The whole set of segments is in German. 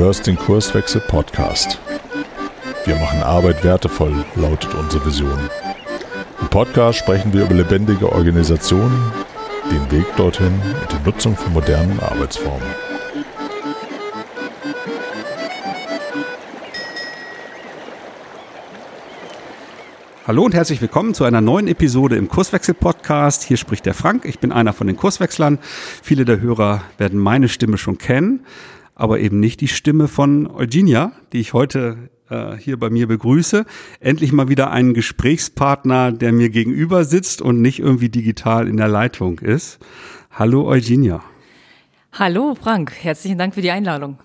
hörst den Kurswechsel Podcast. Wir machen Arbeit wertevoll, lautet unsere Vision. Im Podcast sprechen wir über lebendige Organisationen, den Weg dorthin und die Nutzung von modernen Arbeitsformen. Hallo und herzlich willkommen zu einer neuen Episode im Kurswechsel-Podcast. Hier spricht der Frank, ich bin einer von den Kurswechslern. Viele der Hörer werden meine Stimme schon kennen, aber eben nicht die Stimme von Eugenia, die ich heute äh, hier bei mir begrüße. Endlich mal wieder einen Gesprächspartner, der mir gegenüber sitzt und nicht irgendwie digital in der Leitung ist. Hallo Eugenia. Hallo Frank, herzlichen Dank für die Einladung.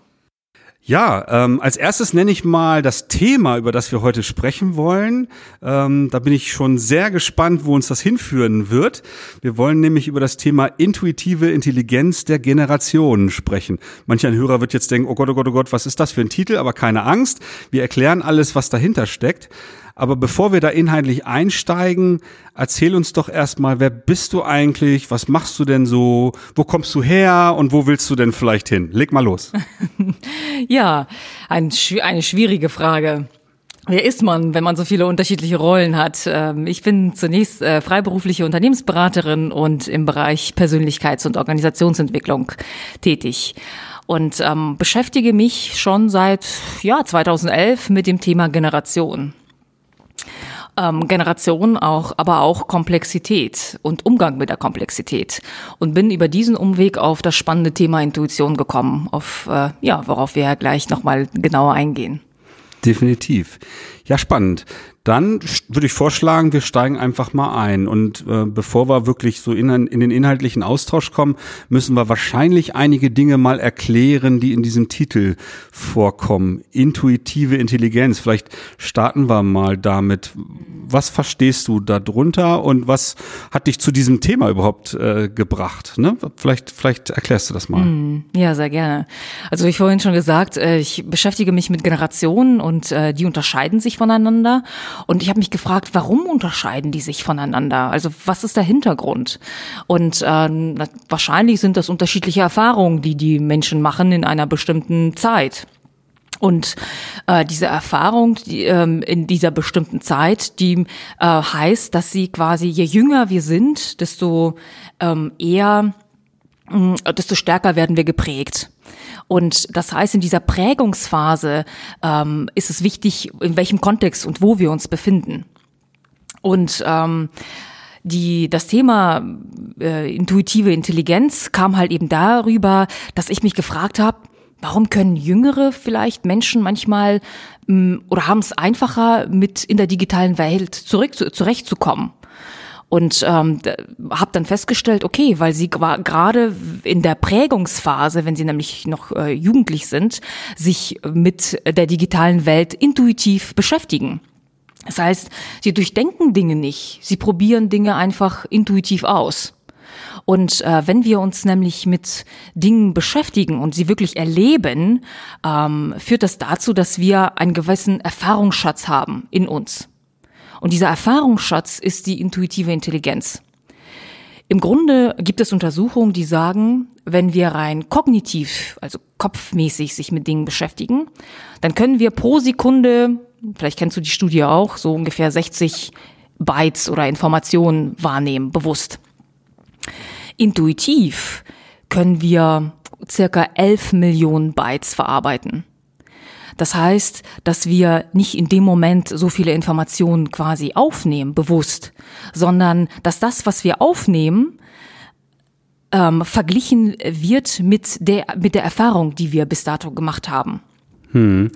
Ja, ähm, als erstes nenne ich mal das Thema, über das wir heute sprechen wollen. Ähm, da bin ich schon sehr gespannt, wo uns das hinführen wird. Wir wollen nämlich über das Thema intuitive Intelligenz der Generationen sprechen. Manch ein Hörer wird jetzt denken, oh Gott, oh Gott, oh Gott, was ist das für ein Titel? Aber keine Angst, wir erklären alles, was dahinter steckt. Aber bevor wir da inhaltlich einsteigen, erzähl uns doch erstmal, wer bist du eigentlich? Was machst du denn so? Wo kommst du her? Und wo willst du denn vielleicht hin? Leg mal los. ja, ein, eine schwierige Frage. Wer ist man, wenn man so viele unterschiedliche Rollen hat? Ähm, ich bin zunächst äh, freiberufliche Unternehmensberaterin und im Bereich Persönlichkeits- und Organisationsentwicklung tätig und ähm, beschäftige mich schon seit ja 2011 mit dem Thema Generation ähm, Generation auch, aber auch Komplexität und Umgang mit der Komplexität und bin über diesen Umweg auf das spannende Thema Intuition gekommen, auf äh, ja, worauf wir ja gleich nochmal genauer eingehen. Definitiv. Ja, spannend. Dann würde ich vorschlagen, wir steigen einfach mal ein. Und äh, bevor wir wirklich so in, in, den inhaltlichen Austausch kommen, müssen wir wahrscheinlich einige Dinge mal erklären, die in diesem Titel vorkommen. Intuitive Intelligenz. Vielleicht starten wir mal damit. Was verstehst du darunter und was hat dich zu diesem Thema überhaupt äh, gebracht? Ne? Vielleicht, vielleicht erklärst du das mal. Mm, ja, sehr gerne. Also wie vorhin schon gesagt, äh, ich beschäftige mich mit Generationen und äh, die unterscheiden sich voneinander. Und ich habe mich gefragt, warum unterscheiden die sich voneinander? Also was ist der Hintergrund? Und äh, wahrscheinlich sind das unterschiedliche Erfahrungen, die die Menschen machen in einer bestimmten Zeit. Und äh, diese Erfahrung die, ähm, in dieser bestimmten Zeit, die äh, heißt, dass sie quasi, je jünger wir sind, desto ähm, eher, mh, desto stärker werden wir geprägt. Und das heißt, in dieser Prägungsphase ähm, ist es wichtig, in welchem Kontext und wo wir uns befinden. Und ähm, die, das Thema äh, intuitive Intelligenz kam halt eben darüber, dass ich mich gefragt habe, warum können jüngere vielleicht Menschen manchmal mh, oder haben es einfacher, mit in der digitalen Welt zurück zurechtzukommen? Und ähm, habe dann festgestellt, okay, weil sie gerade in der Prägungsphase, wenn sie nämlich noch äh, jugendlich sind, sich mit der digitalen Welt intuitiv beschäftigen. Das heißt, sie durchdenken Dinge nicht, sie probieren Dinge einfach intuitiv aus. Und äh, wenn wir uns nämlich mit Dingen beschäftigen und sie wirklich erleben, ähm, führt das dazu, dass wir einen gewissen Erfahrungsschatz haben in uns. Und dieser Erfahrungsschatz ist die intuitive Intelligenz. Im Grunde gibt es Untersuchungen, die sagen, wenn wir rein kognitiv, also kopfmäßig sich mit Dingen beschäftigen, dann können wir pro Sekunde, vielleicht kennst du die Studie auch, so ungefähr 60 Bytes oder Informationen wahrnehmen, bewusst. Intuitiv können wir circa 11 Millionen Bytes verarbeiten. Das heißt, dass wir nicht in dem Moment so viele Informationen quasi aufnehmen, bewusst, sondern dass das, was wir aufnehmen, ähm, verglichen wird mit der, mit der Erfahrung, die wir bis dato gemacht haben. Hm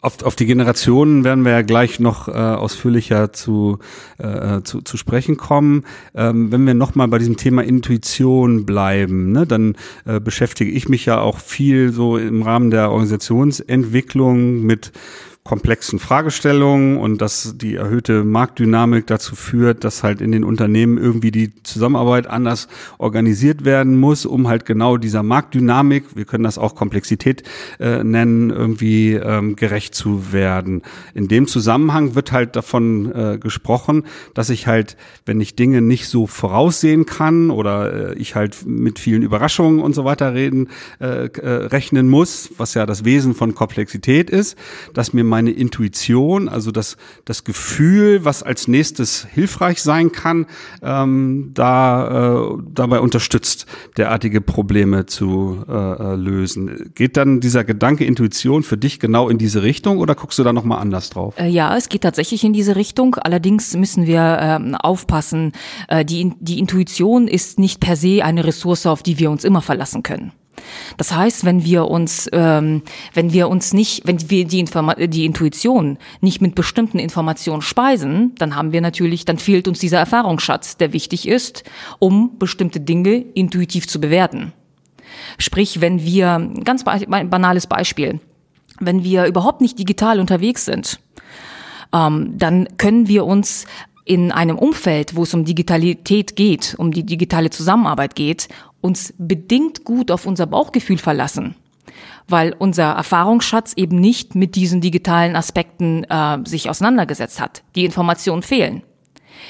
auf, auf die Generationen werden wir ja gleich noch äh, ausführlicher zu, äh, zu, zu sprechen kommen. Ähm, wenn wir nochmal bei diesem Thema Intuition bleiben, ne, dann äh, beschäftige ich mich ja auch viel so im Rahmen der Organisationsentwicklung mit komplexen Fragestellungen und dass die erhöhte Marktdynamik dazu führt, dass halt in den Unternehmen irgendwie die Zusammenarbeit anders organisiert werden muss, um halt genau dieser Marktdynamik, wir können das auch Komplexität äh, nennen, irgendwie ähm, gerecht zu werden. In dem Zusammenhang wird halt davon äh, gesprochen, dass ich halt, wenn ich Dinge nicht so voraussehen kann oder äh, ich halt mit vielen Überraschungen und so weiter reden, äh, äh, rechnen muss, was ja das Wesen von Komplexität ist, dass mir meine Intuition, also das, das Gefühl, was als nächstes hilfreich sein kann, ähm, da äh, dabei unterstützt, derartige Probleme zu äh, äh, lösen. Geht dann dieser Gedanke Intuition für dich genau in diese Richtung oder guckst du da nochmal anders drauf? Äh, ja, es geht tatsächlich in diese Richtung. Allerdings müssen wir ähm, aufpassen. Äh, die, die Intuition ist nicht per se eine Ressource, auf die wir uns immer verlassen können. Das heißt, wenn wir uns, ähm, wenn wir uns nicht, wenn wir die, Informa die Intuition nicht mit bestimmten Informationen speisen, dann haben wir natürlich, dann fehlt uns dieser Erfahrungsschatz, der wichtig ist, um bestimmte Dinge intuitiv zu bewerten. Sprich, wenn wir, ganz banales Beispiel, wenn wir überhaupt nicht digital unterwegs sind, ähm, dann können wir uns in einem Umfeld, wo es um Digitalität geht, um die digitale Zusammenarbeit geht, uns bedingt gut auf unser Bauchgefühl verlassen, weil unser Erfahrungsschatz eben nicht mit diesen digitalen Aspekten äh, sich auseinandergesetzt hat. Die Informationen fehlen.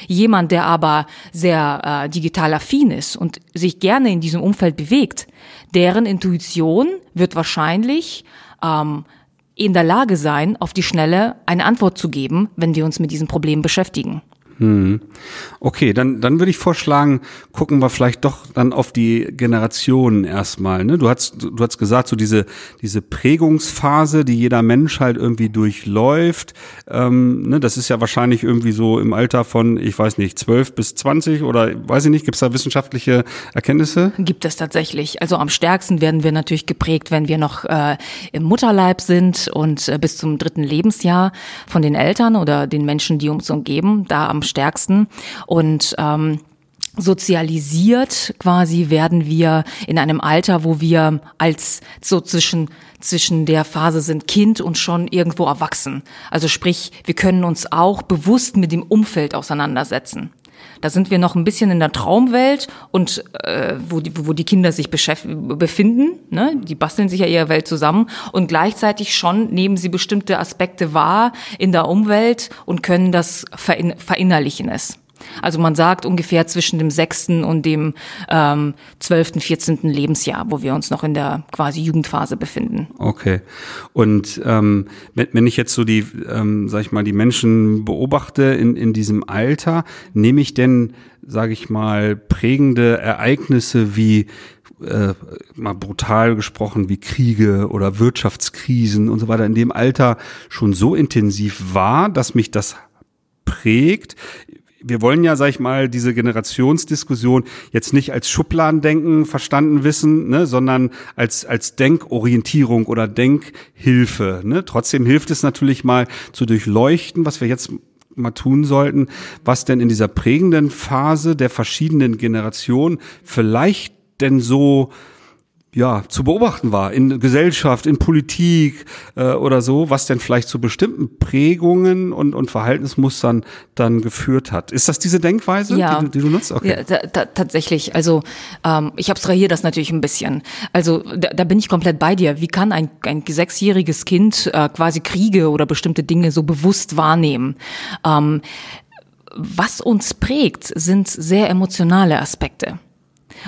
Jemand, der aber sehr äh, digital affin ist und sich gerne in diesem Umfeld bewegt, deren Intuition wird wahrscheinlich ähm, in der Lage sein, auf die Schnelle eine Antwort zu geben, wenn wir uns mit diesem Problem beschäftigen. Hm. Okay, dann, dann würde ich vorschlagen, gucken wir vielleicht doch dann auf die Generationen erstmal. Ne? Du hast, du hast gesagt, so diese, diese Prägungsphase, die jeder Mensch halt irgendwie durchläuft, ähm, ne? das ist ja wahrscheinlich irgendwie so im Alter von, ich weiß nicht, zwölf bis zwanzig oder weiß ich nicht, gibt es da wissenschaftliche Erkenntnisse? Gibt es tatsächlich. Also am stärksten werden wir natürlich geprägt, wenn wir noch äh, im Mutterleib sind und äh, bis zum dritten Lebensjahr von den Eltern oder den Menschen, die uns umgeben. Da am stärksten. Und ähm, sozialisiert quasi werden wir in einem Alter, wo wir als so zwischen zwischen der Phase sind Kind und schon irgendwo erwachsen. Also sprich, wir können uns auch bewusst mit dem Umfeld auseinandersetzen. Da sind wir noch ein bisschen in der Traumwelt und äh, wo, die, wo die Kinder sich befinden. Ne? Die basteln sich ja ihre Welt zusammen und gleichzeitig schon nehmen sie bestimmte Aspekte wahr in der Umwelt und können das verin verinnerlichen es. Also man sagt ungefähr zwischen dem sechsten und dem ähm, zwölften, vierzehnten Lebensjahr, wo wir uns noch in der quasi Jugendphase befinden. Okay. Und ähm, wenn, wenn ich jetzt so die, ähm, sag ich mal, die Menschen beobachte in, in diesem Alter, nehme ich denn, sage ich mal, prägende Ereignisse wie äh, mal brutal gesprochen wie Kriege oder Wirtschaftskrisen und so weiter in dem Alter schon so intensiv war, dass mich das prägt wir wollen ja, sag ich mal, diese Generationsdiskussion jetzt nicht als Schubladendenken verstanden wissen, ne, sondern als, als Denkorientierung oder Denkhilfe. Ne? Trotzdem hilft es natürlich mal zu durchleuchten, was wir jetzt mal tun sollten, was denn in dieser prägenden Phase der verschiedenen Generationen vielleicht denn so ja, zu beobachten war in Gesellschaft, in Politik äh, oder so, was denn vielleicht zu bestimmten Prägungen und, und Verhaltensmustern dann geführt hat. Ist das diese Denkweise, ja. die, die, du nutzt? Okay. Ja, tatsächlich. Also ähm, ich abstrahiere das natürlich ein bisschen. Also da, da bin ich komplett bei dir. Wie kann ein, ein sechsjähriges Kind äh, quasi Kriege oder bestimmte Dinge so bewusst wahrnehmen? Ähm, was uns prägt, sind sehr emotionale Aspekte.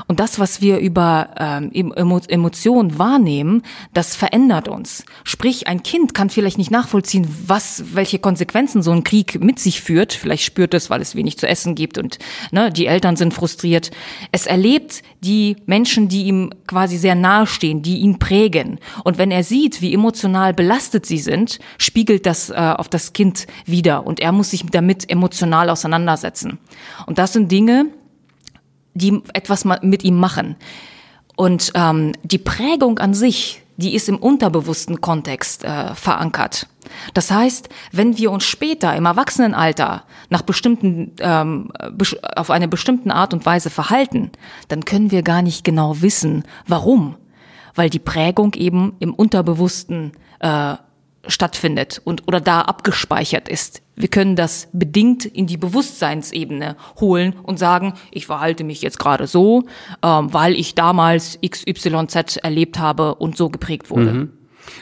Und das, was wir über ähm, Emotionen wahrnehmen, das verändert uns. Sprich, ein Kind kann vielleicht nicht nachvollziehen, was, welche Konsequenzen so ein Krieg mit sich führt. Vielleicht spürt es, weil es wenig zu essen gibt und ne, die Eltern sind frustriert. Es erlebt die Menschen, die ihm quasi sehr nahe stehen, die ihn prägen. Und wenn er sieht, wie emotional belastet sie sind, spiegelt das äh, auf das Kind wieder und er muss sich damit emotional auseinandersetzen. Und das sind Dinge, die etwas mit ihm machen. Und ähm, die Prägung an sich, die ist im unterbewussten Kontext äh, verankert. Das heißt, wenn wir uns später im Erwachsenenalter nach bestimmten ähm, auf eine bestimmte Art und Weise verhalten, dann können wir gar nicht genau wissen, warum, weil die Prägung eben im Unterbewussten äh, stattfindet und oder da abgespeichert ist. Wir können das bedingt in die Bewusstseinsebene holen und sagen, ich verhalte mich jetzt gerade so, ähm, weil ich damals XYZ erlebt habe und so geprägt wurde. Mhm.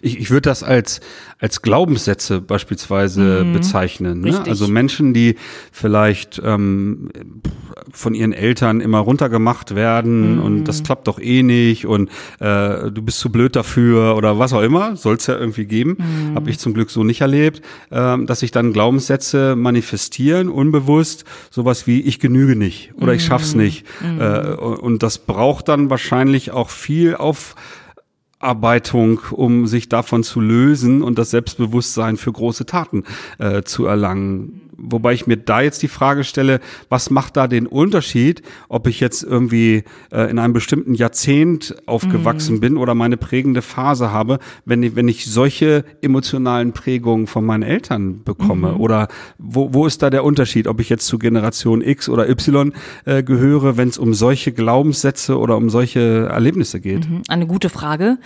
Ich, ich würde das als, als Glaubenssätze beispielsweise mhm. bezeichnen. Ne? Also Menschen, die vielleicht ähm, von ihren Eltern immer runtergemacht werden mhm. und das klappt doch eh nicht und äh, du bist zu blöd dafür oder was auch immer, soll es ja irgendwie geben. Mhm. Habe ich zum Glück so nicht erlebt, äh, dass sich dann Glaubenssätze manifestieren, unbewusst, sowas wie ich genüge nicht oder ich schaff's mhm. nicht. Mhm. Äh, und das braucht dann wahrscheinlich auch viel auf Aufarbeitung, um sich davon zu lösen und das Selbstbewusstsein für große Taten äh, zu erlangen wobei ich mir da jetzt die Frage stelle, was macht da den Unterschied, ob ich jetzt irgendwie äh, in einem bestimmten Jahrzehnt aufgewachsen mhm. bin oder meine prägende Phase habe, wenn ich, wenn ich solche emotionalen Prägungen von meinen Eltern bekomme? Mhm. Oder wo, wo ist da der Unterschied, ob ich jetzt zu Generation X oder Y äh, gehöre, wenn es um solche Glaubenssätze oder um solche Erlebnisse geht? Mhm. Eine gute Frage.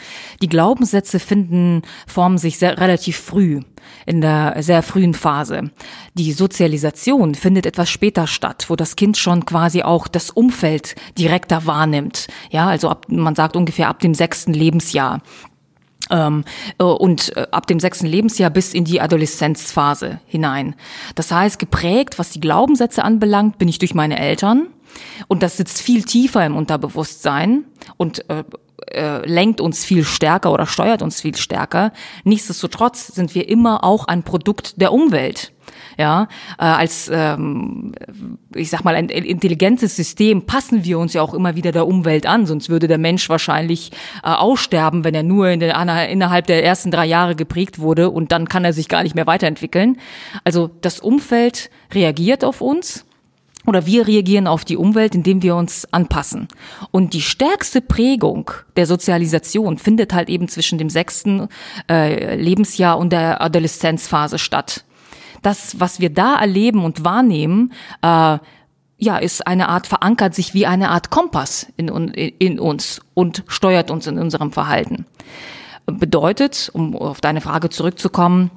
Die Glaubenssätze finden, formen sich sehr relativ früh in der sehr frühen Phase. Die Sozialisation findet etwas später statt, wo das Kind schon quasi auch das Umfeld direkter wahrnimmt. Ja, also ab, man sagt ungefähr ab dem sechsten Lebensjahr. Ähm, äh, und äh, ab dem sechsten Lebensjahr bis in die Adoleszenzphase hinein. Das heißt, geprägt, was die Glaubenssätze anbelangt, bin ich durch meine Eltern. Und das sitzt viel tiefer im Unterbewusstsein und äh, äh, lenkt uns viel stärker oder steuert uns viel stärker. Nichtsdestotrotz sind wir immer auch ein Produkt der Umwelt. Ja, äh, als ähm, ich sag mal ein intelligentes System passen wir uns ja auch immer wieder der Umwelt an, sonst würde der Mensch wahrscheinlich äh, aussterben, wenn er nur in der, innerhalb der ersten drei Jahre geprägt wurde und dann kann er sich gar nicht mehr weiterentwickeln. Also das Umfeld reagiert auf uns oder wir reagieren auf die Umwelt, indem wir uns anpassen. Und die stärkste Prägung der Sozialisation findet halt eben zwischen dem sechsten äh, Lebensjahr und der Adoleszenzphase statt. Das, was wir da erleben und wahrnehmen, äh, ja, ist eine Art, verankert sich wie eine Art Kompass in, in uns und steuert uns in unserem Verhalten. Bedeutet, um auf deine Frage zurückzukommen,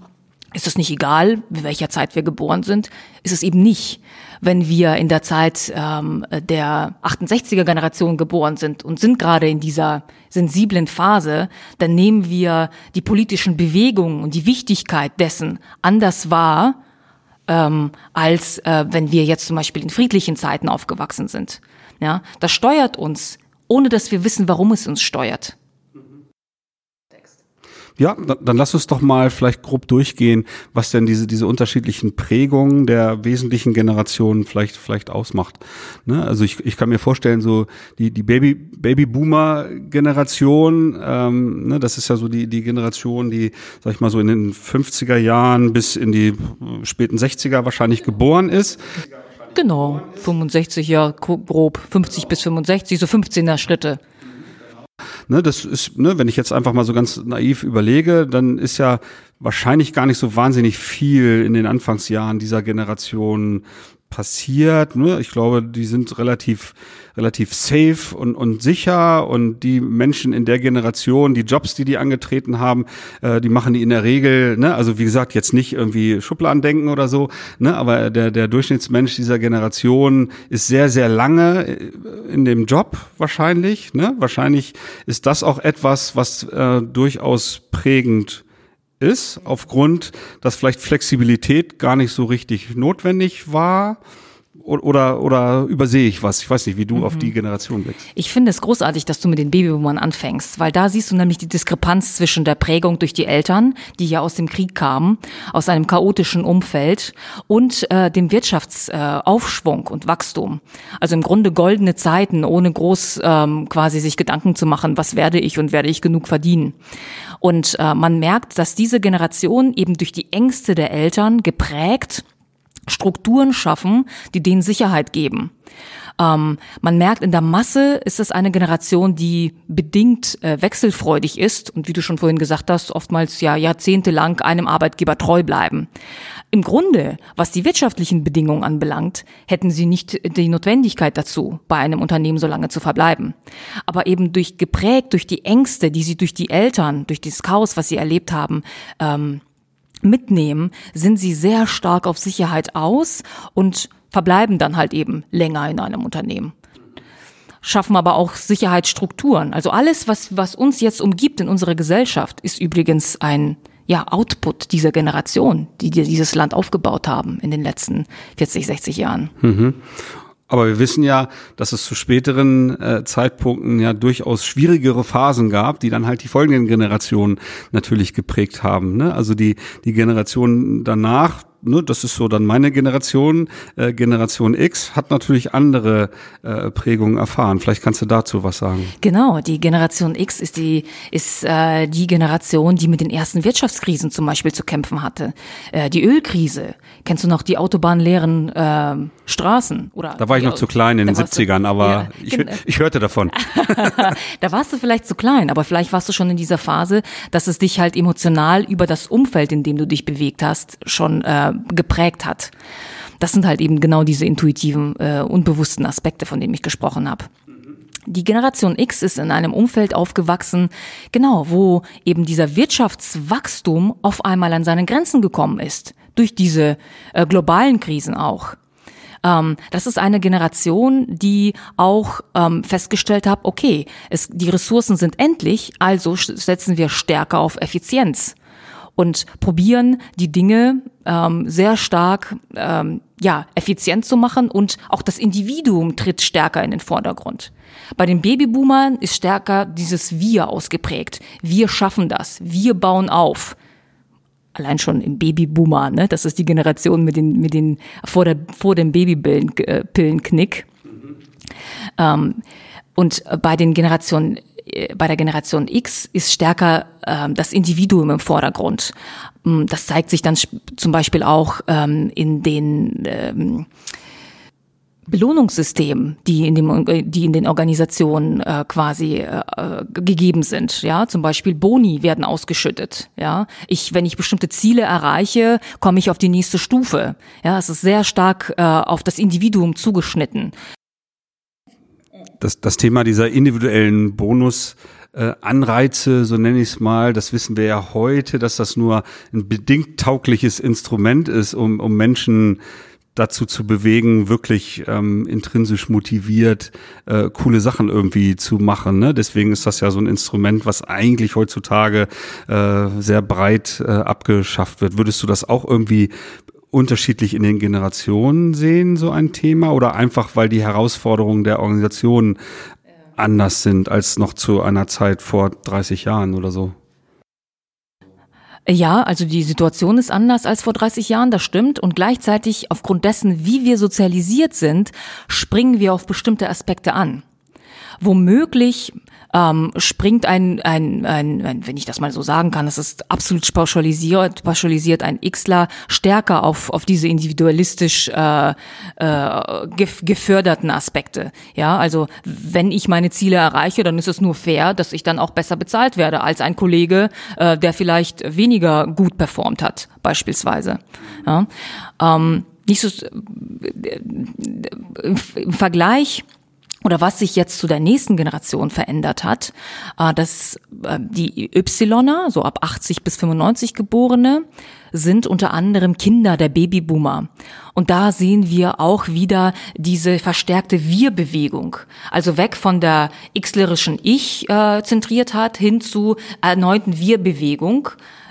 ist es nicht egal, in welcher Zeit wir geboren sind? Ist es eben nicht wenn wir in der Zeit ähm, der 68er Generation geboren sind und sind gerade in dieser sensiblen Phase, dann nehmen wir die politischen Bewegungen und die Wichtigkeit dessen anders wahr, ähm, als äh, wenn wir jetzt zum Beispiel in friedlichen Zeiten aufgewachsen sind. Ja, das steuert uns, ohne dass wir wissen, warum es uns steuert. Ja, dann lass uns doch mal vielleicht grob durchgehen, was denn diese, diese unterschiedlichen Prägungen der wesentlichen Generationen vielleicht, vielleicht ausmacht. Ne? Also ich, ich kann mir vorstellen, so die, die Baby, Baby-Boomer-Generation, ähm, ne, das ist ja so die, die Generation, die, sag ich mal, so in den 50er Jahren bis in die späten 60er wahrscheinlich geboren ist. Genau, 65 ja grob, 50 bis 65, so 15er Schritte. Ne, das ist, ne, wenn ich jetzt einfach mal so ganz naiv überlege, dann ist ja wahrscheinlich gar nicht so wahnsinnig viel in den Anfangsjahren dieser Generation passiert. Ne? Ich glaube, die sind relativ relativ safe und, und sicher und die Menschen in der Generation, die Jobs, die die angetreten haben, äh, die machen die in der Regel, ne? also wie gesagt, jetzt nicht irgendwie Schubladen denken oder so, ne? aber der, der Durchschnittsmensch dieser Generation ist sehr, sehr lange äh, in dem Job wahrscheinlich. Ne? Wahrscheinlich ist das auch etwas, was äh, durchaus prägend ist, aufgrund, dass vielleicht Flexibilität gar nicht so richtig notwendig war oder, oder übersehe ich was? Ich weiß nicht, wie du mhm. auf die Generation blickst. Ich finde es großartig, dass du mit den Babyboomern anfängst, weil da siehst du nämlich die Diskrepanz zwischen der Prägung durch die Eltern, die ja aus dem Krieg kamen, aus einem chaotischen Umfeld und äh, dem Wirtschaftsaufschwung äh, und Wachstum. Also im Grunde goldene Zeiten, ohne groß ähm, quasi sich Gedanken zu machen, was werde ich und werde ich genug verdienen. Und äh, man merkt, dass diese Generation eben durch die Ängste der Eltern geprägt Strukturen schaffen, die denen Sicherheit geben. Ähm, man merkt, in der Masse ist es eine Generation, die bedingt äh, wechselfreudig ist und wie du schon vorhin gesagt hast, oftmals ja jahrzehntelang einem Arbeitgeber treu bleiben. Im Grunde, was die wirtschaftlichen Bedingungen anbelangt, hätten sie nicht die Notwendigkeit dazu, bei einem Unternehmen so lange zu verbleiben. Aber eben durch geprägt durch die Ängste, die sie durch die Eltern, durch dieses Chaos, was sie erlebt haben, ähm, mitnehmen, sind sie sehr stark auf Sicherheit aus und verbleiben dann halt eben länger in einem Unternehmen. Schaffen aber auch Sicherheitsstrukturen. Also alles, was, was uns jetzt umgibt in unserer Gesellschaft, ist übrigens ein ja, Output dieser Generation, die dieses Land aufgebaut haben in den letzten 40, 60 Jahren. Mhm. Aber wir wissen ja, dass es zu späteren äh, Zeitpunkten ja durchaus schwierigere Phasen gab, die dann halt die folgenden Generationen natürlich geprägt haben. Ne? Also die, die Generation danach, ne, das ist so dann meine Generation, äh, Generation X, hat natürlich andere äh, Prägungen erfahren. Vielleicht kannst du dazu was sagen. Genau, die Generation X ist die ist äh, die Generation, die mit den ersten Wirtschaftskrisen zum Beispiel zu kämpfen hatte. Äh, die Ölkrise. Kennst du noch die autobahnleeren äh, Straßen? Oder da war ich noch zu klein in den 70ern, du, aber ja, ich, ich hörte davon. da warst du vielleicht zu klein, aber vielleicht warst du schon in dieser Phase, dass es dich halt emotional über das Umfeld, in dem du dich bewegt hast, schon äh, geprägt hat. Das sind halt eben genau diese intuitiven, äh, unbewussten Aspekte, von denen ich gesprochen habe. Die Generation X ist in einem Umfeld aufgewachsen, genau, wo eben dieser Wirtschaftswachstum auf einmal an seine Grenzen gekommen ist. Durch diese äh, globalen Krisen auch. Ähm, das ist eine Generation, die auch ähm, festgestellt hat, okay, es, die Ressourcen sind endlich, also setzen wir stärker auf Effizienz und probieren die Dinge ähm, sehr stark ähm, ja effizient zu machen und auch das Individuum tritt stärker in den Vordergrund. Bei den Babyboomern ist stärker dieses Wir ausgeprägt. Wir schaffen das. Wir bauen auf. Allein schon im Babyboomer, ne? Das ist die Generation mit den, mit den vor, der, vor dem Babypillenknick. Mhm. Ähm, und bei den Generationen bei der Generation X ist stärker äh, das Individuum im Vordergrund. Mm, das zeigt sich dann zum Beispiel auch ähm, in den ähm, Belohnungssystemen, die in dem, die in den Organisationen äh, quasi äh, gegeben sind. Ja, zum Beispiel Boni werden ausgeschüttet. Ja, ich, wenn ich bestimmte Ziele erreiche, komme ich auf die nächste Stufe. Ja, es ist sehr stark äh, auf das Individuum zugeschnitten das, das Thema dieser individuellen Bonus äh, Anreize, so nenne ich es mal, das wissen wir ja heute, dass das nur ein bedingt taugliches Instrument ist, um, um Menschen dazu zu bewegen, wirklich ähm, intrinsisch motiviert äh, coole Sachen irgendwie zu machen. Ne? Deswegen ist das ja so ein Instrument, was eigentlich heutzutage äh, sehr breit äh, abgeschafft wird. Würdest du das auch irgendwie unterschiedlich in den Generationen sehen, so ein Thema, oder einfach, weil die Herausforderungen der Organisation anders sind als noch zu einer Zeit vor 30 Jahren oder so? Ja, also die Situation ist anders als vor 30 Jahren, das stimmt. Und gleichzeitig aufgrund dessen, wie wir sozialisiert sind, springen wir auf bestimmte Aspekte an. Womöglich ähm, springt ein, ein, ein, ein, wenn ich das mal so sagen kann, es ist absolut pauschalisiert, pauschalisiert ein Xler stärker auf, auf diese individualistisch äh, äh, geförderten Aspekte. Ja, also wenn ich meine Ziele erreiche, dann ist es nur fair, dass ich dann auch besser bezahlt werde als ein Kollege, äh, der vielleicht weniger gut performt hat, beispielsweise. Ja, ähm, nicht so, äh, im Vergleich oder was sich jetzt zu der nächsten Generation verändert hat, äh, dass äh, die Ypsiloner, so ab 80 bis 95 Geborene, sind unter anderem Kinder der Babyboomer. Und da sehen wir auch wieder diese verstärkte Wir-Bewegung. Also weg von der xlerischen Ich-Zentriertheit hin zu erneuten Wir-Bewegung,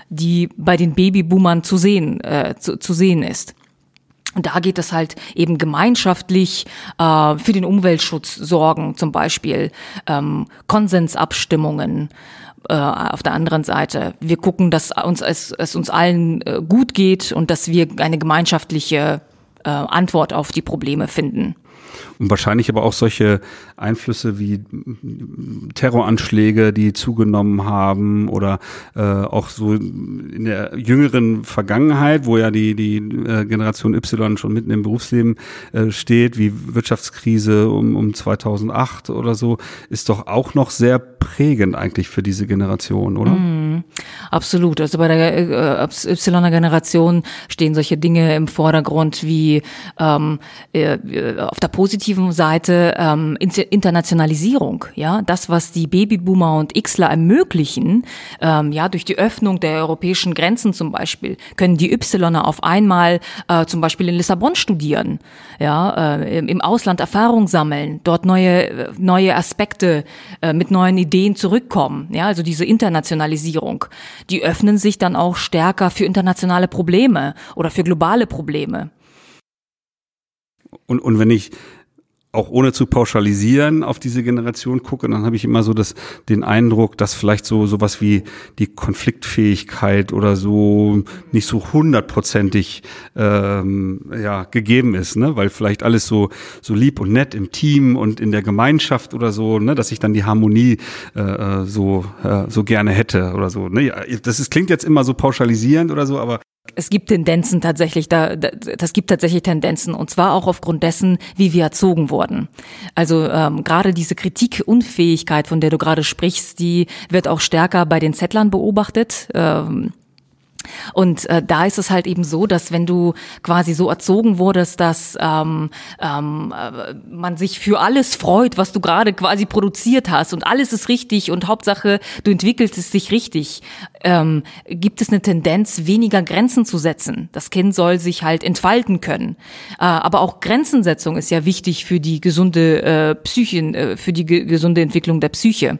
die bei den Babyboomern zu sehen, äh, zu, zu sehen ist. Und da geht es halt eben gemeinschaftlich äh, für den Umweltschutz sorgen, zum Beispiel ähm, Konsensabstimmungen. Äh, auf der anderen Seite, wir gucken, dass uns es, es uns allen äh, gut geht und dass wir eine gemeinschaftliche äh, Antwort auf die Probleme finden. Und wahrscheinlich aber auch solche Einflüsse wie Terroranschläge, die zugenommen haben oder äh, auch so in der jüngeren Vergangenheit, wo ja die, die äh, Generation Y schon mitten im Berufsleben äh, steht, wie Wirtschaftskrise um, um 2008 oder so, ist doch auch noch sehr prägend eigentlich für diese Generation, oder? Mm. Absolut. Also bei der äh, Y-Generation stehen solche Dinge im Vordergrund wie ähm, äh, auf der positiven Seite ähm, Internationalisierung. Ja, das, was die Babyboomer und Xler ermöglichen, ähm, ja, durch die Öffnung der europäischen Grenzen zum Beispiel, können die Ypsiloner auf einmal äh, zum Beispiel in Lissabon studieren, ja, äh, im Ausland Erfahrung sammeln, dort neue neue Aspekte äh, mit neuen Ideen zurückkommen. Ja, also diese Internationalisierung die öffnen sich dann auch stärker für internationale Probleme oder für globale Probleme. Und, und wenn ich auch ohne zu pauschalisieren auf diese Generation gucke, dann habe ich immer so das, den Eindruck, dass vielleicht so sowas wie die Konfliktfähigkeit oder so nicht so hundertprozentig ähm, ja gegeben ist, ne? weil vielleicht alles so so lieb und nett im Team und in der Gemeinschaft oder so, ne? dass ich dann die Harmonie äh, äh so äh, so gerne hätte oder so. Ne? Das ist, klingt jetzt immer so pauschalisierend oder so, aber es gibt Tendenzen tatsächlich, da, das gibt tatsächlich Tendenzen und zwar auch aufgrund dessen, wie wir erzogen wurden. Also ähm, gerade diese Kritikunfähigkeit, von der du gerade sprichst, die wird auch stärker bei den Zettlern beobachtet. Ähm, und äh, da ist es halt eben so, dass wenn du quasi so erzogen wurdest, dass ähm, ähm, äh, man sich für alles freut, was du gerade quasi produziert hast und alles ist richtig und Hauptsache du entwickelst es sich richtig, ähm, gibt es eine Tendenz, weniger Grenzen zu setzen. Das Kind soll sich halt entfalten können. Äh, aber auch Grenzensetzung ist ja wichtig für die gesunde äh, Psyche, äh, für die ge gesunde Entwicklung der Psyche.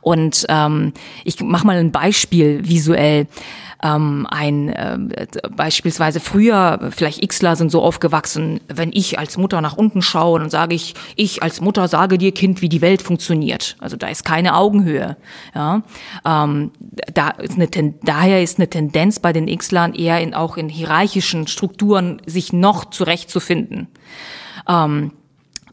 Und ähm, ich mache mal ein Beispiel visuell ähm, ein äh, beispielsweise früher, vielleicht Xler sind so aufgewachsen, wenn ich als Mutter nach unten schaue, dann sage ich, ich als Mutter sage dir Kind, wie die Welt funktioniert. Also da ist keine Augenhöhe. Ja? Ähm, da ist eine, daher ist eine Tendenz bei den Xlern eher in, auch in hierarchischen Strukturen sich noch zurechtzufinden. Ähm,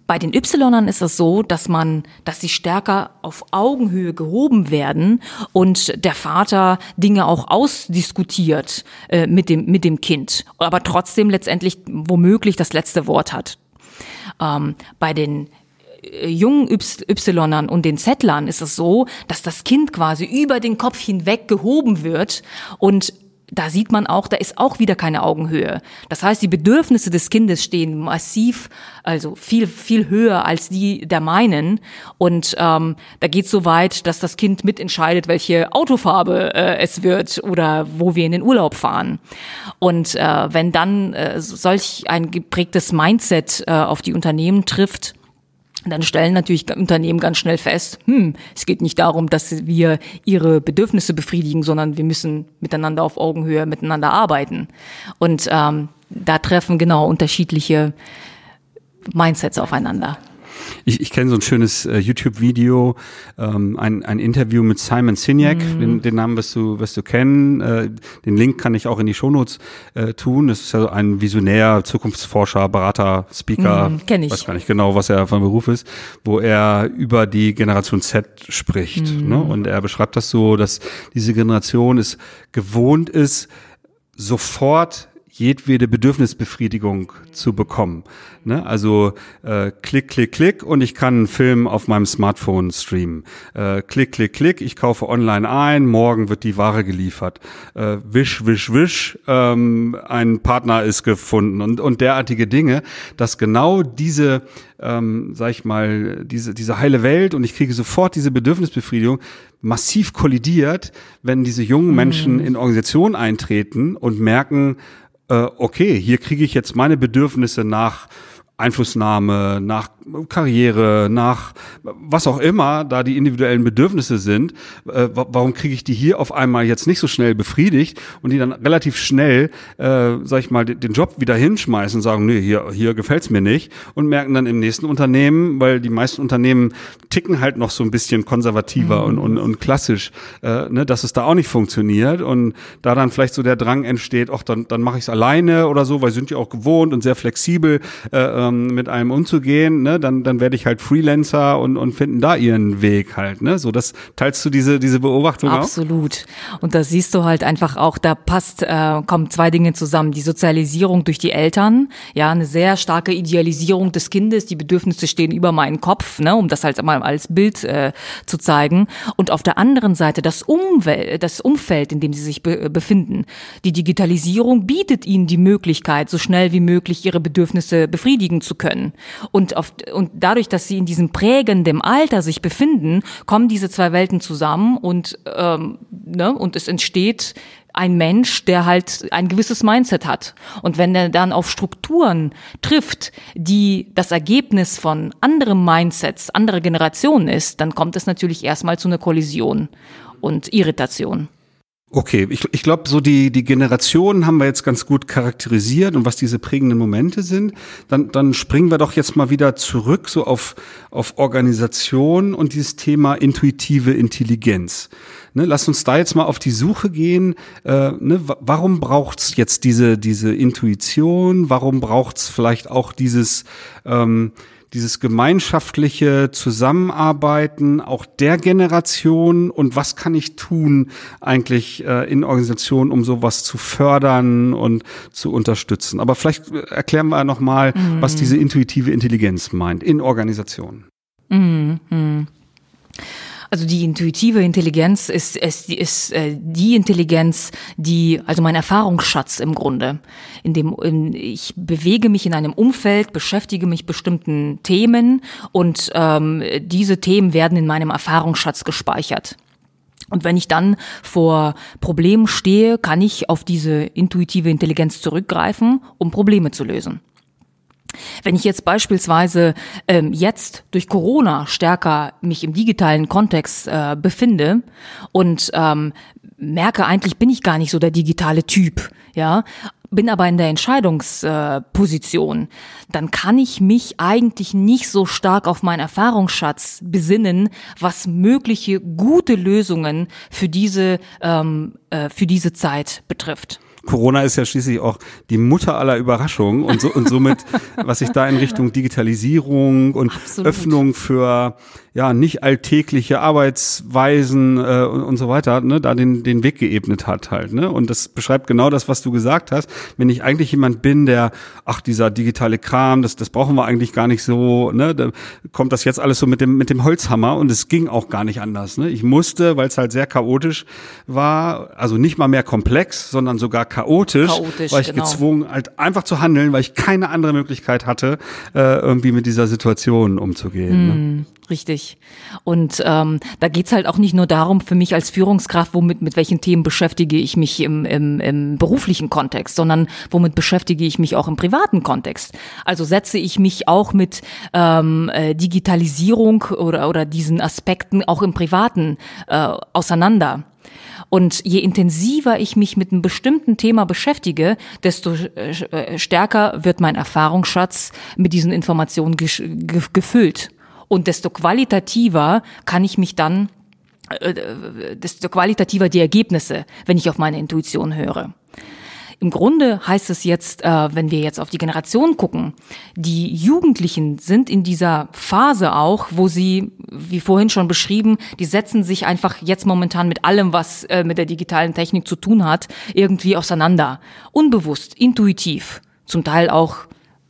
bei den Ynern ist es so, dass man, dass sie stärker auf Augenhöhe gehoben werden und der Vater Dinge auch ausdiskutiert äh, mit dem mit dem Kind, aber trotzdem letztendlich womöglich das letzte Wort hat. Ähm, bei den äh, jungen Ynern und den Zettlern ist es so, dass das Kind quasi über den Kopf hinweg gehoben wird und da sieht man auch, da ist auch wieder keine Augenhöhe. Das heißt, die Bedürfnisse des Kindes stehen massiv, also viel, viel höher als die der meinen. Und ähm, da geht es so weit, dass das Kind mitentscheidet, welche Autofarbe äh, es wird oder wo wir in den Urlaub fahren. Und äh, wenn dann äh, solch ein geprägtes Mindset äh, auf die Unternehmen trifft, dann stellen natürlich Unternehmen ganz schnell fest, hm, es geht nicht darum, dass wir ihre Bedürfnisse befriedigen, sondern wir müssen miteinander auf Augenhöhe miteinander arbeiten. Und ähm, da treffen genau unterschiedliche Mindsets aufeinander. Ich, ich kenne so ein schönes äh, YouTube-Video, ähm, ein, ein Interview mit Simon Sinek, mhm. den, den Namen wirst du, wirst du kennen. Äh, den Link kann ich auch in die Shownotes äh, tun. Das ist ja ein Visionär, Zukunftsforscher, Berater, Speaker. Mhm, kenn ich. Weiß gar nicht genau, was er von Beruf ist, wo er über die Generation Z spricht. Mhm. Ne? Und er beschreibt das so, dass diese Generation es gewohnt ist, sofort jedwede Bedürfnisbefriedigung zu bekommen. Ne? Also äh, klick, klick, klick und ich kann einen Film auf meinem Smartphone streamen. Äh, klick, klick, klick, ich kaufe online ein, morgen wird die Ware geliefert. Äh, wisch, wisch, wisch, ähm, ein Partner ist gefunden und, und derartige Dinge, dass genau diese, ähm, sag ich mal, diese, diese heile Welt und ich kriege sofort diese Bedürfnisbefriedigung massiv kollidiert, wenn diese jungen Menschen mhm. in Organisationen eintreten und merken, okay, hier kriege ich jetzt meine Bedürfnisse nach Einflussnahme, nach Karriere, nach was auch immer da die individuellen Bedürfnisse sind, äh, warum kriege ich die hier auf einmal jetzt nicht so schnell befriedigt und die dann relativ schnell, äh, sag ich mal, den Job wieder hinschmeißen und sagen, nee, hier, hier gefällt's mir nicht und merken dann im nächsten Unternehmen, weil die meisten Unternehmen ticken halt noch so ein bisschen konservativer mhm. und, und, und klassisch, äh, ne, dass es da auch nicht funktioniert und da dann vielleicht so der Drang entsteht, ach, dann, dann mache ich es alleine oder so, weil sind ja auch gewohnt und sehr flexibel äh, ähm, mit einem umzugehen, ne? Ne, dann, dann werde ich halt Freelancer und, und finden da ihren Weg halt, ne? So, das teilst du diese, diese Beobachtung Absolut. Auch? Und da siehst du halt einfach auch, da passt, äh, kommen zwei Dinge zusammen. Die Sozialisierung durch die Eltern, ja, eine sehr starke Idealisierung des Kindes, die Bedürfnisse stehen über meinen Kopf, ne, um das halt mal als Bild äh, zu zeigen. Und auf der anderen Seite das Umwelt, das Umfeld, in dem sie sich be befinden. Die Digitalisierung bietet ihnen die Möglichkeit, so schnell wie möglich ihre Bedürfnisse befriedigen zu können. Und, auf, und dadurch, dass sie in diesem prägenden Alter sich befinden, kommen diese zwei Welten zusammen und, ähm, ne, und es entsteht ein Mensch, der halt ein gewisses Mindset hat. Und wenn er dann auf Strukturen trifft, die das Ergebnis von anderen Mindsets, anderer Generationen ist, dann kommt es natürlich erstmal zu einer Kollision und Irritation. Okay, ich, ich glaube, so die, die Generationen haben wir jetzt ganz gut charakterisiert und was diese prägenden Momente sind. Dann, dann springen wir doch jetzt mal wieder zurück so auf, auf Organisation und dieses Thema intuitive Intelligenz. Ne, lass uns da jetzt mal auf die Suche gehen. Äh, ne, warum braucht's jetzt diese, diese Intuition? Warum braucht's vielleicht auch dieses ähm, dieses gemeinschaftliche Zusammenarbeiten auch der Generation und was kann ich tun eigentlich äh, in Organisationen, um sowas zu fördern und zu unterstützen. Aber vielleicht äh, erklären wir nochmal, mhm. was diese intuitive Intelligenz meint in Organisationen. Mhm. Also die intuitive Intelligenz ist, ist, ist äh, die Intelligenz, die, also mein Erfahrungsschatz im Grunde, in dem in, ich bewege mich in einem Umfeld, beschäftige mich bestimmten Themen und ähm, diese Themen werden in meinem Erfahrungsschatz gespeichert. Und wenn ich dann vor Problemen stehe, kann ich auf diese intuitive Intelligenz zurückgreifen, um Probleme zu lösen. Wenn ich jetzt beispielsweise ähm, jetzt durch Corona stärker mich im digitalen Kontext äh, befinde und ähm, merke, eigentlich bin ich gar nicht so der digitale Typ, ja, bin aber in der Entscheidungsposition, äh, dann kann ich mich eigentlich nicht so stark auf meinen Erfahrungsschatz besinnen, was mögliche gute Lösungen für diese ähm, äh, für diese Zeit betrifft. Corona ist ja schließlich auch die Mutter aller Überraschungen und, so, und somit, was sich da in Richtung Digitalisierung und Absolut. Öffnung für ja nicht alltägliche Arbeitsweisen äh, und, und so weiter, ne, da den, den Weg geebnet hat halt. Ne? Und das beschreibt genau das, was du gesagt hast. Wenn ich eigentlich jemand bin, der, ach, dieser digitale Kram, das, das brauchen wir eigentlich gar nicht so, ne, da kommt das jetzt alles so mit dem, mit dem Holzhammer und es ging auch gar nicht anders. Ne? Ich musste, weil es halt sehr chaotisch war, also nicht mal mehr komplex, sondern sogar chaotisch, chaotisch war ich genau. gezwungen, halt einfach zu handeln, weil ich keine andere Möglichkeit hatte, äh, irgendwie mit dieser Situation umzugehen. Mm. Ne? Richtig. Und ähm, da geht's halt auch nicht nur darum, für mich als Führungskraft, womit mit welchen Themen beschäftige ich mich im, im, im beruflichen Kontext, sondern womit beschäftige ich mich auch im privaten Kontext. Also setze ich mich auch mit ähm, äh, Digitalisierung oder, oder diesen Aspekten auch im Privaten äh, auseinander. Und je intensiver ich mich mit einem bestimmten Thema beschäftige, desto äh, stärker wird mein Erfahrungsschatz mit diesen Informationen gefüllt und desto qualitativer kann ich mich dann, äh, desto qualitativer die Ergebnisse, wenn ich auf meine Intuition höre. Im Grunde heißt es jetzt, äh, wenn wir jetzt auf die Generation gucken, die Jugendlichen sind in dieser Phase auch, wo sie, wie vorhin schon beschrieben, die setzen sich einfach jetzt momentan mit allem, was äh, mit der digitalen Technik zu tun hat, irgendwie auseinander. Unbewusst, intuitiv, zum Teil auch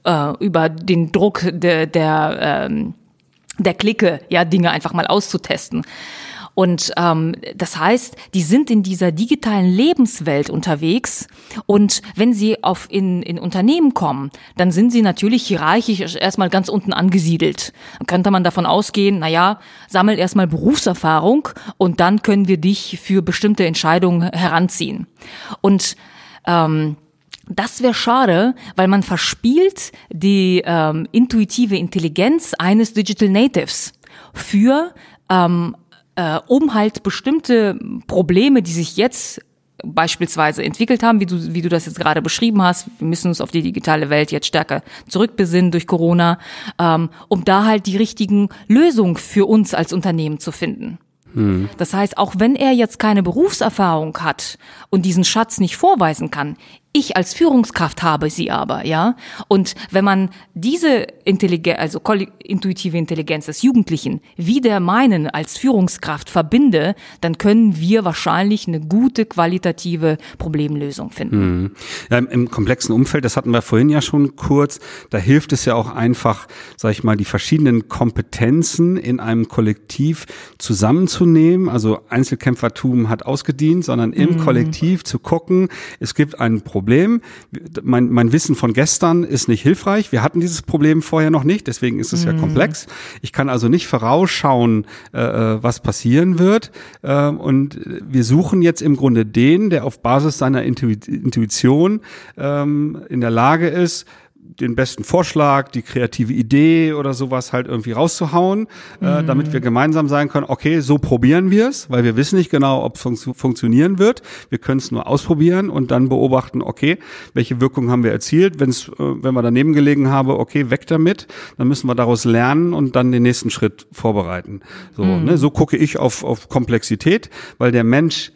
äh, über den Druck der, der ähm, der Clique, ja, Dinge einfach mal auszutesten. Und ähm, das heißt, die sind in dieser digitalen Lebenswelt unterwegs und wenn sie auf in, in Unternehmen kommen, dann sind sie natürlich hierarchisch erstmal ganz unten angesiedelt. Dann könnte man davon ausgehen, na ja, sammel erstmal Berufserfahrung und dann können wir dich für bestimmte Entscheidungen heranziehen. Und ähm, das wäre schade, weil man verspielt die ähm, intuitive Intelligenz eines Digital Natives für ähm, äh, um halt bestimmte Probleme, die sich jetzt beispielsweise entwickelt haben, wie du, wie du das jetzt gerade beschrieben hast. Wir müssen uns auf die digitale Welt jetzt stärker zurückbesinnen durch Corona, ähm, um da halt die richtigen Lösungen für uns als Unternehmen zu finden. Hm. Das heißt, auch wenn er jetzt keine Berufserfahrung hat und diesen Schatz nicht vorweisen kann, Ich als Führungskraft habe sie aber, ja. Und wenn man diese Intelligenz, also intuitive Intelligenz des Jugendlichen wieder meinen als Führungskraft verbinde, dann können wir wahrscheinlich eine gute qualitative Problemlösung finden. Mhm. Ja, im, im, komplexen Umfeld, das hatten wir vorhin ja schon kurz, da hilft es ja auch einfach, sag ich mal, die verschiedenen Kompetenzen in einem Kollektiv zusammenzunehmen. Also Einzelkämpfertum hat ausgedient, sondern im mhm. Kollektiv zu gucken, es gibt ein Problem Problem. Mein, mein Wissen von gestern ist nicht hilfreich. Wir hatten dieses Problem vorher noch nicht, deswegen ist es mhm. ja komplex. Ich kann also nicht vorausschauen, äh, äh, was passieren wird. Äh, und wir suchen jetzt im Grunde den, der auf Basis seiner Intuition ähm, in der Lage ist, den besten Vorschlag, die kreative Idee oder sowas halt irgendwie rauszuhauen, mhm. äh, damit wir gemeinsam sagen können, okay, so probieren wir es, weil wir wissen nicht genau, ob es fun funktionieren wird. Wir können es nur ausprobieren und dann beobachten, okay, welche Wirkung haben wir erzielt. Wenn's, äh, wenn wir daneben gelegen haben, okay, weg damit, dann müssen wir daraus lernen und dann den nächsten Schritt vorbereiten. So, mhm. ne, so gucke ich auf, auf Komplexität, weil der Mensch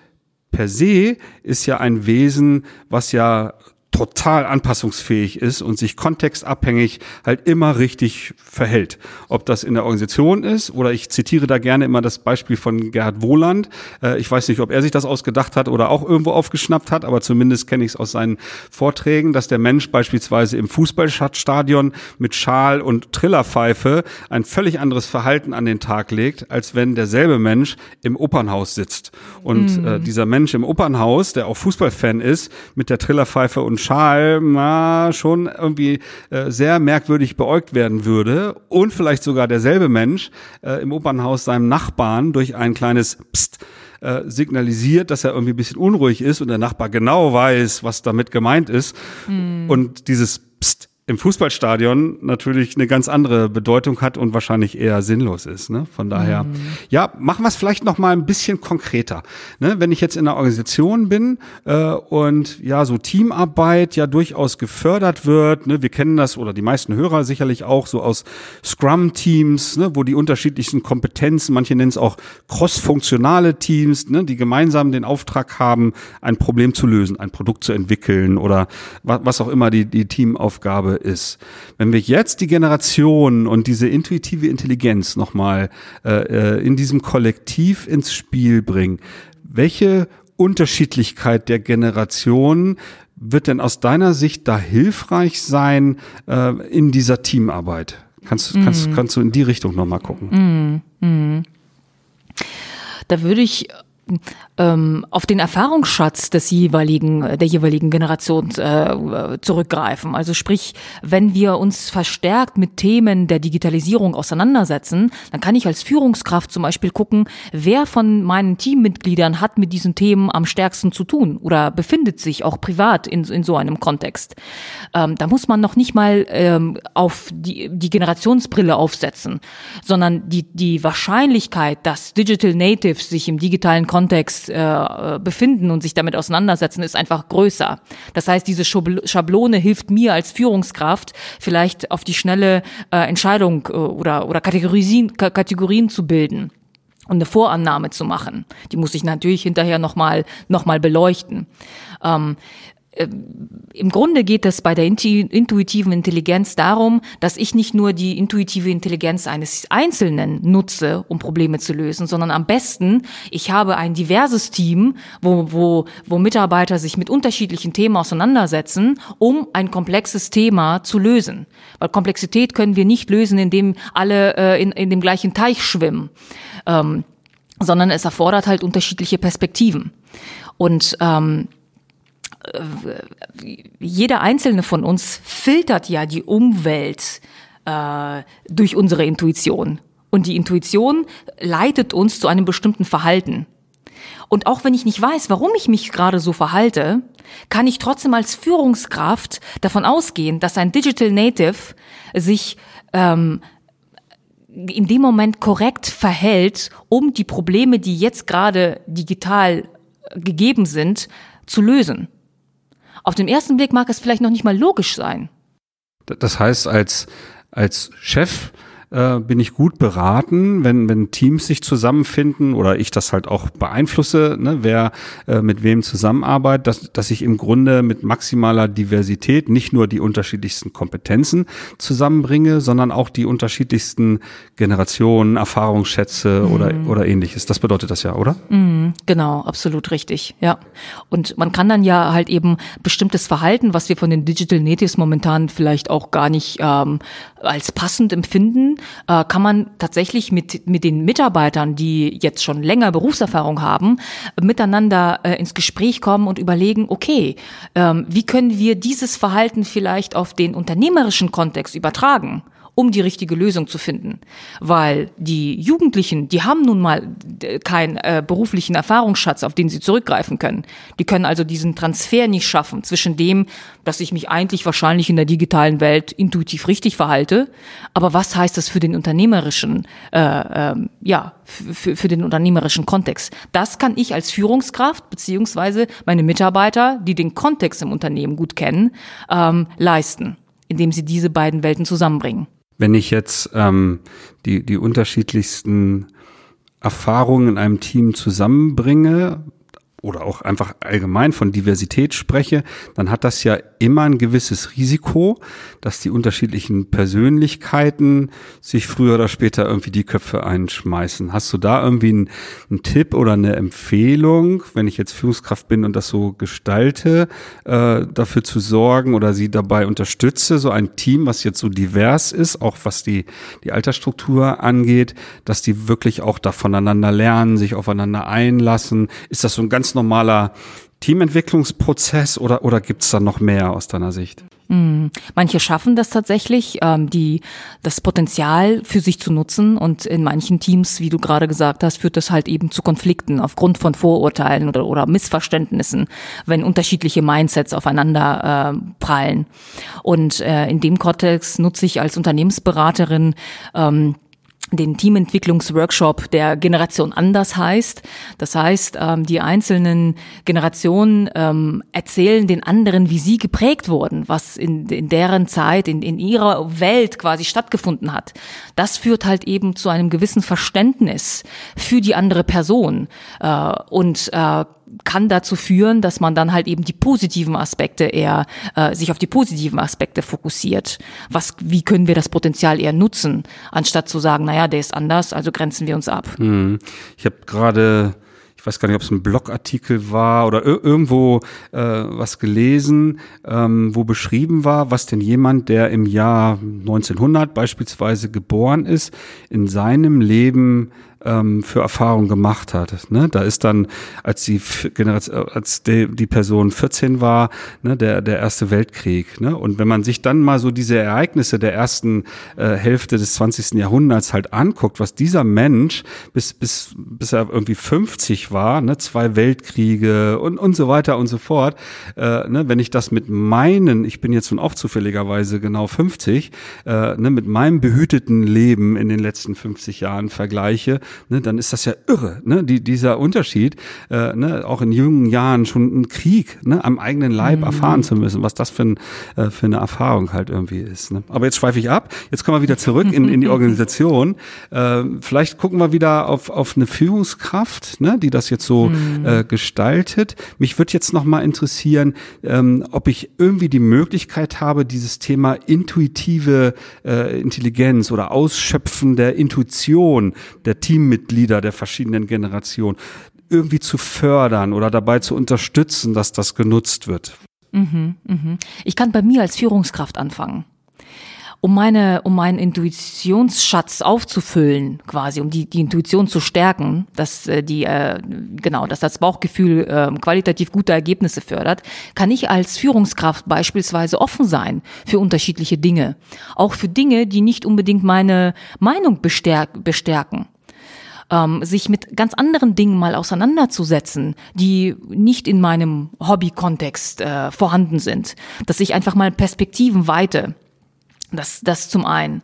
per se ist ja ein Wesen, was ja total anpassungsfähig ist und sich kontextabhängig halt immer richtig verhält. Ob das in der Organisation ist oder ich zitiere da gerne immer das Beispiel von Gerhard Wohland. Äh, ich weiß nicht, ob er sich das ausgedacht hat oder auch irgendwo aufgeschnappt hat, aber zumindest kenne ich es aus seinen Vorträgen, dass der Mensch beispielsweise im Fußballstadion mit Schal und Trillerpfeife ein völlig anderes Verhalten an den Tag legt, als wenn derselbe Mensch im Opernhaus sitzt. Und mhm. äh, dieser Mensch im Opernhaus, der auch Fußballfan ist, mit der Trillerpfeife und Schal na, schon irgendwie äh, sehr merkwürdig beäugt werden würde und vielleicht sogar derselbe Mensch äh, im Opernhaus seinem Nachbarn durch ein kleines Psst äh, signalisiert, dass er irgendwie ein bisschen unruhig ist und der Nachbar genau weiß, was damit gemeint ist. Mhm. Und dieses Psst im Fußballstadion natürlich eine ganz andere Bedeutung hat und wahrscheinlich eher sinnlos ist. Ne? Von daher, mhm. ja, machen wir es vielleicht noch mal ein bisschen konkreter. Ne? Wenn ich jetzt in einer Organisation bin äh, und ja, so Teamarbeit ja durchaus gefördert wird, ne? wir kennen das oder die meisten Hörer sicherlich auch so aus Scrum-Teams, ne? wo die unterschiedlichsten Kompetenzen, manche nennen es auch cross-funktionale Teams, ne? die gemeinsam den Auftrag haben, ein Problem zu lösen, ein Produkt zu entwickeln oder was, was auch immer die, die Teamaufgabe ist. Wenn wir jetzt die Generation und diese intuitive Intelligenz nochmal äh, äh, in diesem Kollektiv ins Spiel bringen, welche Unterschiedlichkeit der Generationen wird denn aus deiner Sicht da hilfreich sein äh, in dieser Teamarbeit? Kannst, mm. kannst, kannst du in die Richtung nochmal gucken? Mm, mm. Da würde ich ähm, auf den Erfahrungsschatz des jeweiligen, der jeweiligen Generation äh, zurückgreifen. Also sprich, wenn wir uns verstärkt mit Themen der Digitalisierung auseinandersetzen, dann kann ich als Führungskraft zum Beispiel gucken, wer von meinen Teammitgliedern hat mit diesen Themen am stärksten zu tun oder befindet sich auch privat in, in so einem Kontext. Ähm, da muss man noch nicht mal ähm, auf die, die Generationsbrille aufsetzen, sondern die, die Wahrscheinlichkeit, dass Digital Natives sich im digitalen Kontext Äh, befinden und sich damit auseinandersetzen, ist einfach größer. Das heißt, diese Schablone hilft mir als Führungskraft vielleicht auf die schnelle äh, Entscheidung äh, oder, oder Kategorien, Kategorien zu bilden und eine Vorannahme zu machen. Die muss ich natürlich hinterher nochmal noch mal beleuchten. Ähm, im Grunde geht es bei der intuitiven Intelligenz darum, dass ich nicht nur die intuitive Intelligenz eines Einzelnen nutze, um Probleme zu lösen, sondern am besten, ich habe ein diverses Team, wo, wo, wo Mitarbeiter sich mit unterschiedlichen Themen auseinandersetzen, um ein komplexes Thema zu lösen. Weil Komplexität können wir nicht lösen, indem alle äh, in, in dem gleichen Teich schwimmen, ähm, sondern es erfordert halt unterschiedliche Perspektiven. Und ähm, jeder einzelne von uns filtert ja die Umwelt äh, durch unsere Intuition. Und die Intuition leitet uns zu einem bestimmten Verhalten. Und auch wenn ich nicht weiß, warum ich mich gerade so verhalte, kann ich trotzdem als Führungskraft davon ausgehen, dass ein Digital Native sich ähm, in dem Moment korrekt verhält, um die Probleme, die jetzt gerade digital gegeben sind, zu lösen. Auf den ersten Blick mag es vielleicht noch nicht mal logisch sein. Das heißt, als, als Chef äh, bin ich gut beraten, wenn, wenn Teams sich zusammenfinden oder ich das halt auch beeinflusse, ne, wer äh, mit wem zusammenarbeitet, dass, dass ich im Grunde mit maximaler Diversität nicht nur die unterschiedlichsten Kompetenzen zusammenbringe, sondern auch die unterschiedlichsten Generationen, Erfahrungsschätze mhm. oder, oder ähnliches. Das bedeutet das ja, oder? Mhm, genau, absolut richtig, ja. Und man kann dann ja halt eben bestimmtes Verhalten, was wir von den Digital Natives momentan vielleicht auch gar nicht ähm, als passend empfinden, äh, kann man tatsächlich mit, mit den Mitarbeitern, die jetzt schon länger Berufserfahrung haben, miteinander äh, ins Gespräch kommen und überlegen, okay, ähm, wie können wir dieses Verhalten vielleicht auf den unternehmerischen Kontext übertragen? Um die richtige Lösung zu finden. Weil die Jugendlichen, die haben nun mal keinen äh, beruflichen Erfahrungsschatz, auf den sie zurückgreifen können. Die können also diesen Transfer nicht schaffen zwischen dem, dass ich mich eigentlich wahrscheinlich in der digitalen Welt intuitiv richtig verhalte, aber was heißt das für den unternehmerischen, äh, äh, ja, für, für den unternehmerischen Kontext? Das kann ich als Führungskraft beziehungsweise meine Mitarbeiter, die den Kontext im Unternehmen gut kennen, ähm, leisten, indem sie diese beiden Welten zusammenbringen wenn ich jetzt ähm, die, die unterschiedlichsten Erfahrungen in einem Team zusammenbringe, oder auch einfach allgemein von Diversität spreche, dann hat das ja immer ein gewisses Risiko, dass die unterschiedlichen Persönlichkeiten sich früher oder später irgendwie die Köpfe einschmeißen. Hast du da irgendwie einen, einen Tipp oder eine Empfehlung, wenn ich jetzt Führungskraft bin und das so gestalte, äh, dafür zu sorgen oder sie dabei unterstütze, so ein Team, was jetzt so divers ist, auch was die, die Altersstruktur angeht, dass die wirklich auch da voneinander lernen, sich aufeinander einlassen? Ist das so ein ganz ganz normaler Teamentwicklungsprozess oder, oder gibt es da noch mehr aus deiner Sicht? Mhm. Manche schaffen das tatsächlich, ähm, die, das Potenzial für sich zu nutzen und in manchen Teams, wie du gerade gesagt hast, führt das halt eben zu Konflikten aufgrund von Vorurteilen oder, oder Missverständnissen, wenn unterschiedliche Mindsets aufeinander äh, prallen. Und äh, in dem Kontext nutze ich als Unternehmensberaterin ähm, den Teamentwicklungsworkshop der Generation anders heißt. Das heißt, ähm, die einzelnen Generationen ähm, erzählen den anderen, wie sie geprägt wurden, was in, in deren Zeit, in, in ihrer Welt quasi stattgefunden hat. Das führt halt eben zu einem gewissen Verständnis für die andere Person äh, und äh, kann dazu führen, dass man dann halt eben die positiven Aspekte eher äh, sich auf die positiven Aspekte fokussiert. Was, wie können wir das Potenzial eher nutzen, anstatt zu sagen, naja, der ist anders, also grenzen wir uns ab. Hm. Ich habe gerade ich weiß gar nicht, ob es ein Blogartikel war oder irgendwo äh, was gelesen, ähm, wo beschrieben war, was denn jemand, der im Jahr 1900 beispielsweise geboren ist, in seinem Leben ähm, für Erfahrung gemacht hat. Ne? Da ist dann, als die Generation, als die, die Person 14 war, ne, der, der Erste Weltkrieg. Ne? Und wenn man sich dann mal so diese Ereignisse der ersten äh, Hälfte des 20. Jahrhunderts halt anguckt, was dieser Mensch bis, bis, bis er irgendwie 50 war, ne, zwei Weltkriege und, und so weiter und so fort, äh, ne, wenn ich das mit meinen, ich bin jetzt nun auch zufälligerweise genau 50, äh, ne, mit meinem behüteten Leben in den letzten 50 Jahren vergleiche, ne, dann ist das ja irre, ne, die, dieser Unterschied, äh, ne, auch in jungen Jahren schon einen Krieg ne, am eigenen Leib mhm. erfahren zu müssen, was das für, ein, äh, für eine Erfahrung halt irgendwie ist. Ne. Aber jetzt schweife ich ab, jetzt kommen wir wieder zurück in, in die Organisation. Äh, vielleicht gucken wir wieder auf, auf eine Führungskraft, ne, die das jetzt so mhm. äh, gestaltet. Mich würde jetzt noch mal interessieren, ähm, ob ich irgendwie die Möglichkeit habe, dieses Thema intuitive äh, Intelligenz oder Ausschöpfen der Intuition der Team Teammitglieder der verschiedenen Generationen irgendwie zu fördern oder dabei zu unterstützen, dass das genutzt wird? Mhm, mhm. Ich kann bei mir als Führungskraft anfangen. Um meine, um meinen Intuitionsschatz aufzufüllen, quasi, um die, die Intuition zu stärken, dass äh, die, äh, genau, dass das Bauchgefühl äh, qualitativ gute Ergebnisse fördert, kann ich als Führungskraft beispielsweise offen sein für unterschiedliche Dinge. Auch für Dinge, die nicht unbedingt meine Meinung bestärk bestärken ähm, sich mit ganz anderen Dingen mal auseinanderzusetzen, die nicht in meinem Hobby-Kontext äh, vorhanden sind, dass ich einfach mal Perspektiven weite. Das, das zum einen.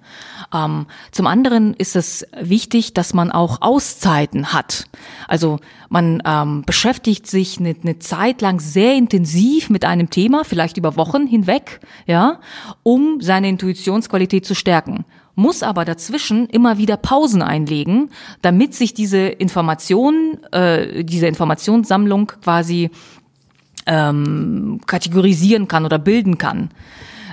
Ähm, zum anderen ist es wichtig, dass man auch Auszeiten hat. Also man ähm, beschäftigt sich eine, eine Zeit lang sehr intensiv mit einem Thema, vielleicht über Wochen hinweg, ja, um seine Intuitionsqualität zu stärken muss aber dazwischen immer wieder Pausen einlegen, damit sich diese Information, äh, diese Informationssammlung quasi ähm, kategorisieren kann oder bilden kann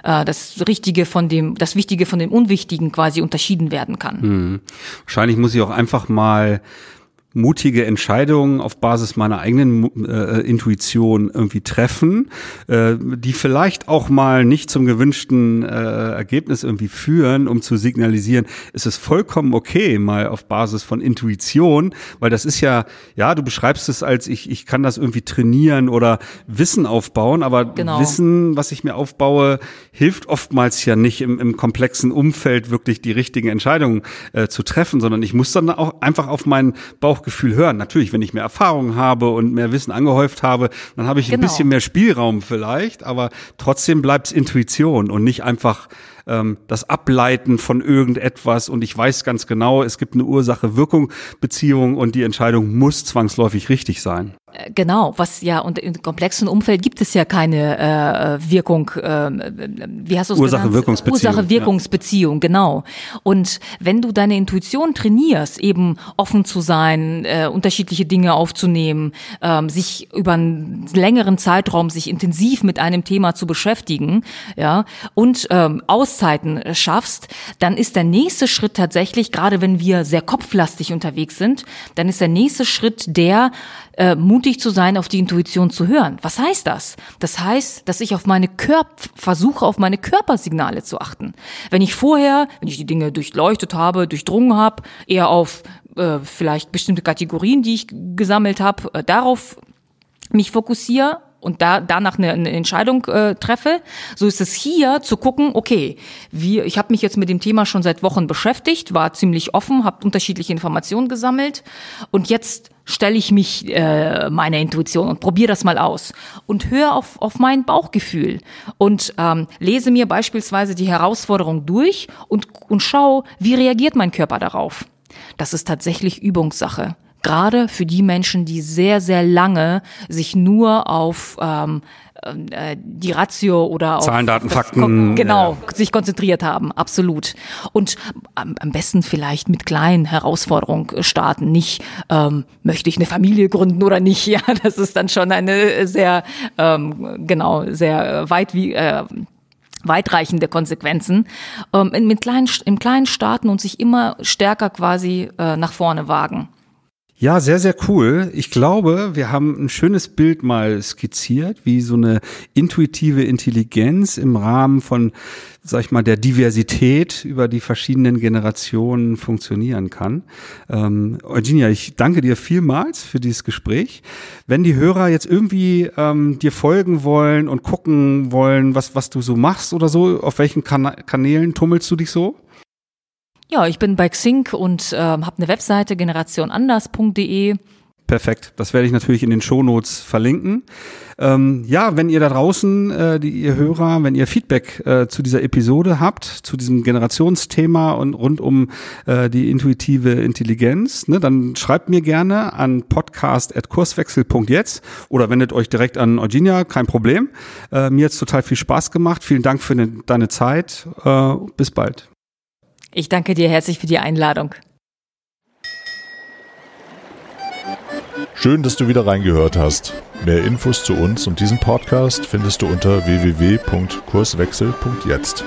äh, das Richtige von dem, das Wichtige von dem Unwichtigen quasi unterschieden werden kann. Hm. Wahrscheinlich muss ich auch einfach mal mutige Entscheidungen auf Basis meiner eigenen äh, Intuition irgendwie treffen, äh, die vielleicht auch mal nicht zum gewünschten äh, Ergebnis irgendwie führen, um zu signalisieren, ist es vollkommen okay, mal auf Basis von Intuition, weil das ist ja, ja, du beschreibst es als ich, ich kann das irgendwie trainieren oder Wissen aufbauen, aber genau. Wissen, was ich mir aufbaue, hilft oftmals ja nicht im, im komplexen Umfeld wirklich die richtigen Entscheidungen äh, zu treffen, sondern ich muss dann auch einfach auf meinen Bauch Bauchgefühl hören. Natürlich, wenn ich mehr Erfahrung habe und mehr Wissen angehäuft habe, dann habe ich genau. ein bisschen mehr Spielraum vielleicht, aber trotzdem bleibt es Intuition und nicht einfach ähm, das Ableiten von irgendetwas und ich weiß ganz genau, es gibt eine Ursache-Wirkung-Beziehung und die Entscheidung muss zwangsläufig richtig sein. Äh, genau, was ja und im komplexen Umfeld gibt es ja keine äh, Wirkung, äh, wie hast du es Ursache-Wirkungsbeziehung. Ursache-Wirkungsbeziehung, ja. genau. Und wenn du deine Intuition trainierst, eben offen zu sein, äh, unterschiedliche Dinge aufzunehmen, ähm, sich über einen längeren Zeitraum sich intensiv mit einem Thema zu beschäftigen, ja, und ähm, Auszeiten schaffst, dann ist der nächste Schritt tatsächlich, gerade wenn wir sehr kopflastig unterwegs sind, dann ist der nächste Schritt der, äh, mutig zu sein, auf die Intuition zu hören. Was heißt das? Das heißt, dass ich auf meine Körper versuche, auf meine Körpersignale zu achten. Wenn ich vorher, wenn ich die Dinge durchleuchtet habe, durchdrungen habe, eher auf äh, vielleicht bestimmte Kategorien, die ich gesammelt habe, äh, darauf mich fokussiere und da danach eine, eine Entscheidung äh, treffe. So ist es hier zu gucken, okay, wie, ich habe mich jetzt mit dem Thema schon seit Wochen beschäftigt, war ziemlich offen, habe unterschiedliche Informationen gesammelt und jetzt stelle ich mich äh, meiner Intuition und probiere das mal aus und höre auf, auf mein Bauchgefühl und ähm, lese mir beispielsweise die Herausforderung durch und, und schaue, wie reagiert mein Körper darauf. Das ist tatsächlich Übungssache gerade für die Menschen, die sehr, sehr lange sich nur auf ähm, äh, die Ratio oder auf Zahlen, Daten, Fakten. Genau, ja. sich konzentriert haben, absolut. Und am, am besten vielleicht mit kleinen Herausforderungen starten. Nicht, ähm, möchte ich eine Familie gründen oder nicht? Ja, das ist dann schon eine sehr, ähm, genau, sehr weit wie, äh, weitreichende Konsequenzen ähm, mit kleinen, im kleinen starten und sich immer stärker quasi äh, nach vorne wagen. Ja, sehr, sehr cool. Ich glaube, wir haben ein schönes Bild mal skizziert, wie so eine intuitive Intelligenz im Rahmen von, sag ich mal, der Diversität über die verschiedenen Generationen funktionieren kann. Ähm, Eugenia, ich danke dir vielmals für dieses Gespräch. Wenn die Hörer jetzt irgendwie ähm, dir folgen wollen und gucken wollen, was, was du so machst oder so, auf welchen kan Kanälen tummelst du dich so? Ja, ich bin bei Xing und äh, habe eine Webseite generationanders.de. Perfekt. Das werde ich natürlich in den Shownotes verlinken. Ähm, ja, wenn ihr da draußen, äh, die ihr Hörer, wenn ihr Feedback äh, zu dieser Episode habt, zu diesem Generationsthema und rund um äh, die intuitive Intelligenz, ne, dann schreibt mir gerne an podcast.kurswechsel.jetzt oder wendet euch direkt an Eugenia, kein Problem. Äh, mir hat's total viel Spaß gemacht. Vielen Dank für ne, deine Zeit. Äh, bis bald. Ich danke dir herzlich für die Einladung. Schön, dass du wieder reingehört hast. Mehr Infos zu uns und diesem Podcast findest du unter www.kurswechsel.jetzt.